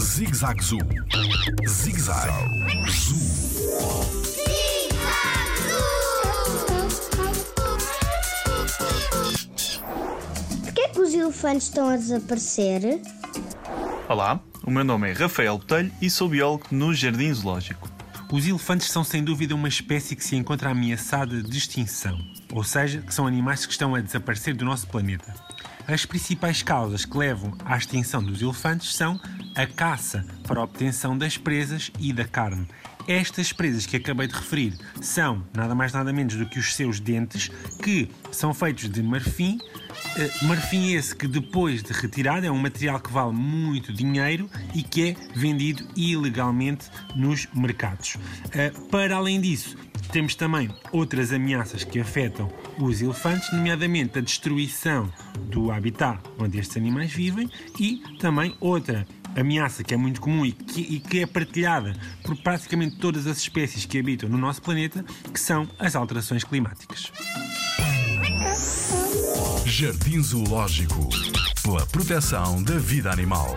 Zig-Zag Zoo. Zig-Zag Zoo. Porquê que os elefantes estão a desaparecer? Olá, o meu nome é Rafael Botelho e sou biólogo no Jardim Zoológico. Os elefantes são sem dúvida uma espécie que se encontra ameaçada de extinção, ou seja, que são animais que estão a desaparecer do nosso planeta. As principais causas que levam à extinção dos elefantes são a caça para a obtenção das presas e da carne. Estas presas que acabei de referir são nada mais nada menos do que os seus dentes, que são feitos de marfim. Uh, marfim esse que depois de retirado é um material que vale muito dinheiro e que é vendido ilegalmente nos mercados. Uh, para além disso, temos também outras ameaças que afetam os elefantes, nomeadamente a destruição do habitat onde estes animais vivem e também outra ameaça que é muito comum e que, e que, é partilhada por praticamente todas as espécies que habitam no nosso planeta, que são as alterações climáticas. Jardim Zoológico pela proteção da vida animal.